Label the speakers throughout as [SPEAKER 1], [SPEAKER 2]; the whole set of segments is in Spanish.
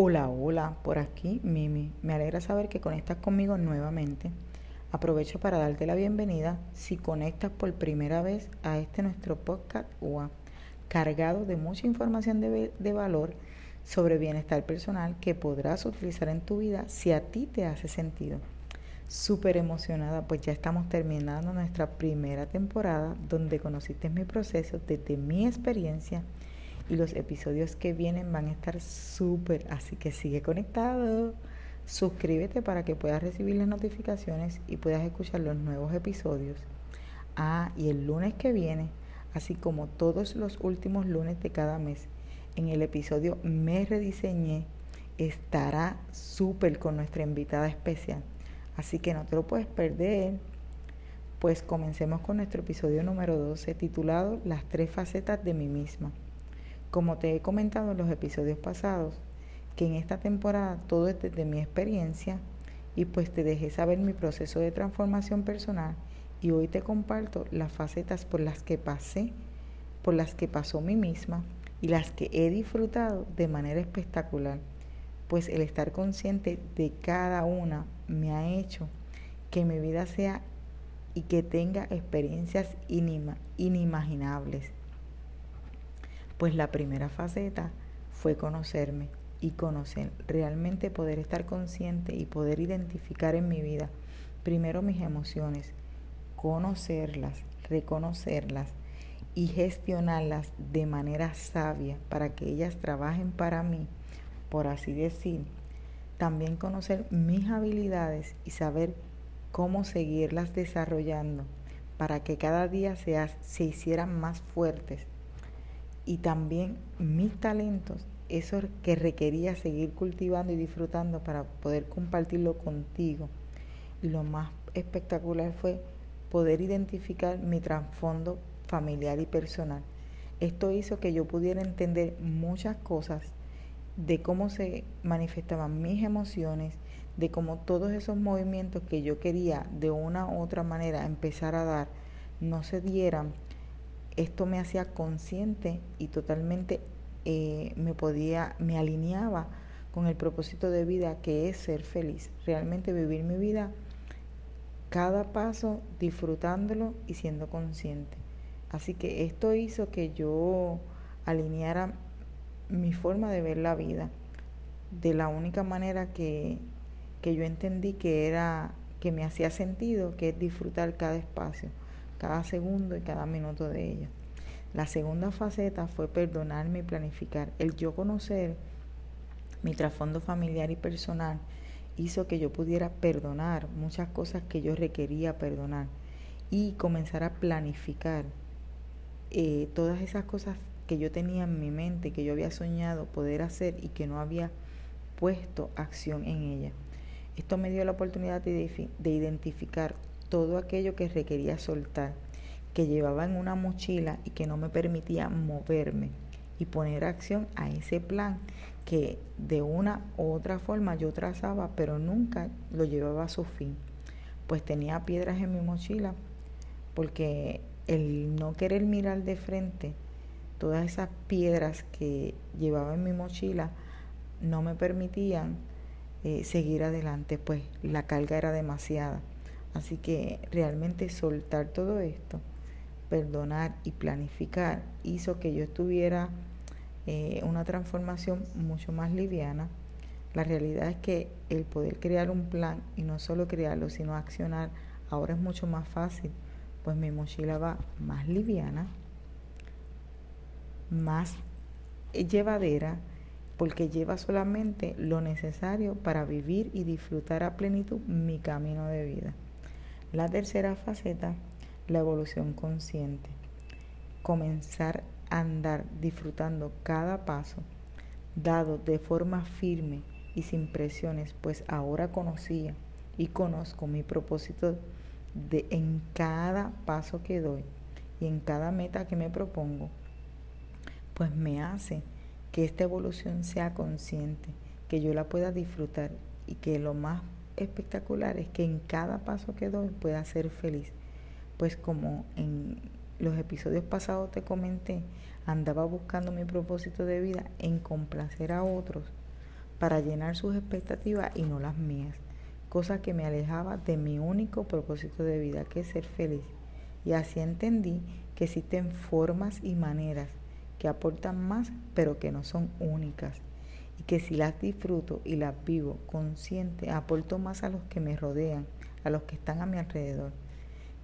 [SPEAKER 1] Hola, hola, por aquí Mimi. Me alegra saber que conectas conmigo nuevamente. Aprovecho para darte la bienvenida si conectas por primera vez a este nuestro podcast UA, cargado de mucha información de, de valor sobre bienestar personal que podrás utilizar en tu vida si a ti te hace sentido. Súper emocionada, pues ya estamos terminando nuestra primera temporada donde conociste mi proceso desde mi experiencia y los episodios que vienen van a estar súper, así que sigue conectado. Suscríbete para que puedas recibir las notificaciones y puedas escuchar los nuevos episodios. Ah, y el lunes que viene, así como todos los últimos lunes de cada mes, en el episodio Me Rediseñé, estará súper con nuestra invitada especial. Así que no te lo puedes perder. Pues comencemos con nuestro episodio número 12 titulado Las tres facetas de mí misma. Como te he comentado en los episodios pasados, que en esta temporada todo es desde mi experiencia y pues te dejé saber mi proceso de transformación personal y hoy te comparto las facetas por las que pasé, por las que pasó mí misma y las que he disfrutado de manera espectacular, pues el estar consciente de cada una me ha hecho que mi vida sea y que tenga experiencias inimaginables pues la primera faceta fue conocerme y conocer, realmente poder estar consciente y poder identificar en mi vida primero mis emociones, conocerlas, reconocerlas y gestionarlas de manera sabia para que ellas trabajen para mí, por así decir. También conocer mis habilidades y saber cómo seguirlas desarrollando para que cada día se, se hicieran más fuertes y también mis talentos, eso que requería seguir cultivando y disfrutando para poder compartirlo contigo. Lo más espectacular fue poder identificar mi trasfondo familiar y personal. Esto hizo que yo pudiera entender muchas cosas de cómo se manifestaban mis emociones, de cómo todos esos movimientos que yo quería de una u otra manera empezar a dar no se dieran esto me hacía consciente y totalmente eh, me podía, me alineaba con el propósito de vida que es ser feliz, realmente vivir mi vida cada paso disfrutándolo y siendo consciente. Así que esto hizo que yo alineara mi forma de ver la vida de la única manera que, que yo entendí que era que me hacía sentido, que es disfrutar cada espacio cada segundo y cada minuto de ella. La segunda faceta fue perdonarme y planificar, el yo conocer mi trasfondo familiar y personal hizo que yo pudiera perdonar muchas cosas que yo requería perdonar y comenzar a planificar eh, todas esas cosas que yo tenía en mi mente, que yo había soñado poder hacer y que no había puesto acción en ella. Esto me dio la oportunidad de, de identificar todo aquello que requería soltar, que llevaba en una mochila y que no me permitía moverme y poner acción a ese plan que de una u otra forma yo trazaba, pero nunca lo llevaba a su fin. Pues tenía piedras en mi mochila, porque el no querer mirar de frente todas esas piedras que llevaba en mi mochila no me permitían eh, seguir adelante, pues la carga era demasiada. Así que realmente soltar todo esto, perdonar y planificar hizo que yo estuviera eh, una transformación mucho más liviana. La realidad es que el poder crear un plan y no solo crearlo, sino accionar, ahora es mucho más fácil, pues mi mochila va más liviana, más llevadera, porque lleva solamente lo necesario para vivir y disfrutar a plenitud mi camino de vida. La tercera faceta, la evolución consciente. Comenzar andar disfrutando cada paso, dado de forma firme y sin presiones, pues ahora conocía y conozco mi propósito de en cada paso que doy y en cada meta que me propongo, pues me hace que esta evolución sea consciente, que yo la pueda disfrutar y que lo más espectacular es que en cada paso que doy pueda ser feliz, pues como en los episodios pasados te comenté, andaba buscando mi propósito de vida en complacer a otros para llenar sus expectativas y no las mías, cosa que me alejaba de mi único propósito de vida, que es ser feliz. Y así entendí que existen formas y maneras que aportan más, pero que no son únicas. Y que si las disfruto y las vivo consciente, aporto más a los que me rodean, a los que están a mi alrededor.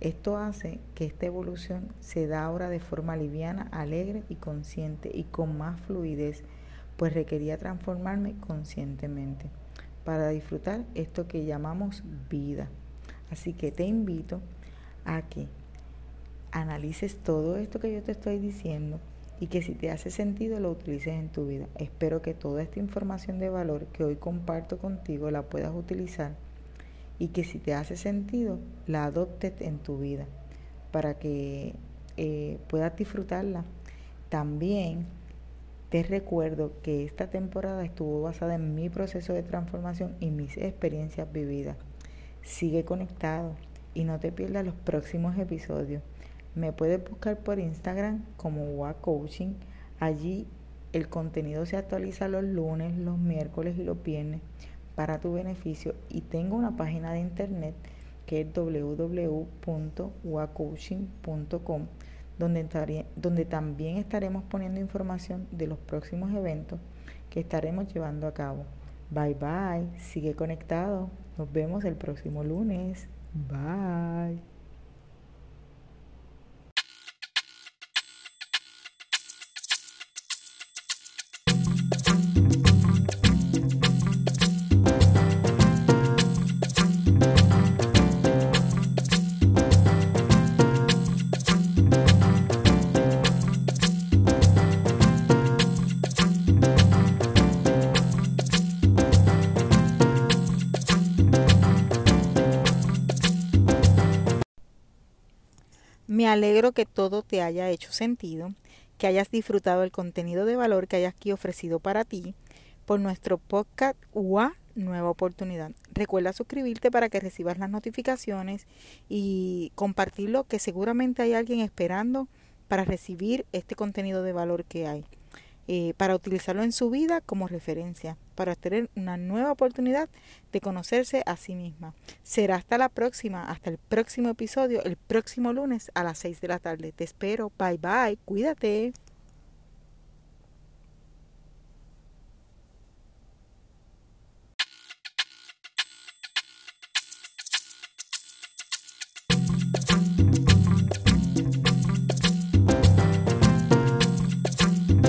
[SPEAKER 1] Esto hace que esta evolución se da ahora de forma liviana, alegre y consciente y con más fluidez, pues requería transformarme conscientemente para disfrutar esto que llamamos vida. Así que te invito a que analices todo esto que yo te estoy diciendo y que si te hace sentido lo utilices en tu vida. Espero que toda esta información de valor que hoy comparto contigo la puedas utilizar y que si te hace sentido, la adoptes en tu vida para que eh, puedas disfrutarla. También te recuerdo que esta temporada estuvo basada en mi proceso de transformación y mis experiencias vividas. Sigue conectado y no te pierdas los próximos episodios. Me puedes buscar por Instagram como WA Coaching. Allí el contenido se actualiza los lunes, los miércoles y los viernes para tu beneficio y tengo una página de internet que es www.wacoaching.com donde, donde también estaremos poniendo información de los próximos eventos que estaremos llevando a cabo. Bye bye, sigue conectado. Nos vemos el próximo lunes. Bye.
[SPEAKER 2] Alegro que todo te haya hecho sentido, que hayas disfrutado el contenido de valor que hayas aquí ofrecido para ti por nuestro podcast UA Nueva Oportunidad. Recuerda suscribirte para que recibas las notificaciones y compartirlo que seguramente hay alguien esperando para recibir este contenido de valor que hay. Eh, para utilizarlo en su vida como referencia, para tener una nueva oportunidad de conocerse a sí misma. Será hasta la próxima, hasta el próximo episodio, el próximo lunes a las 6 de la tarde. Te espero. Bye bye. Cuídate.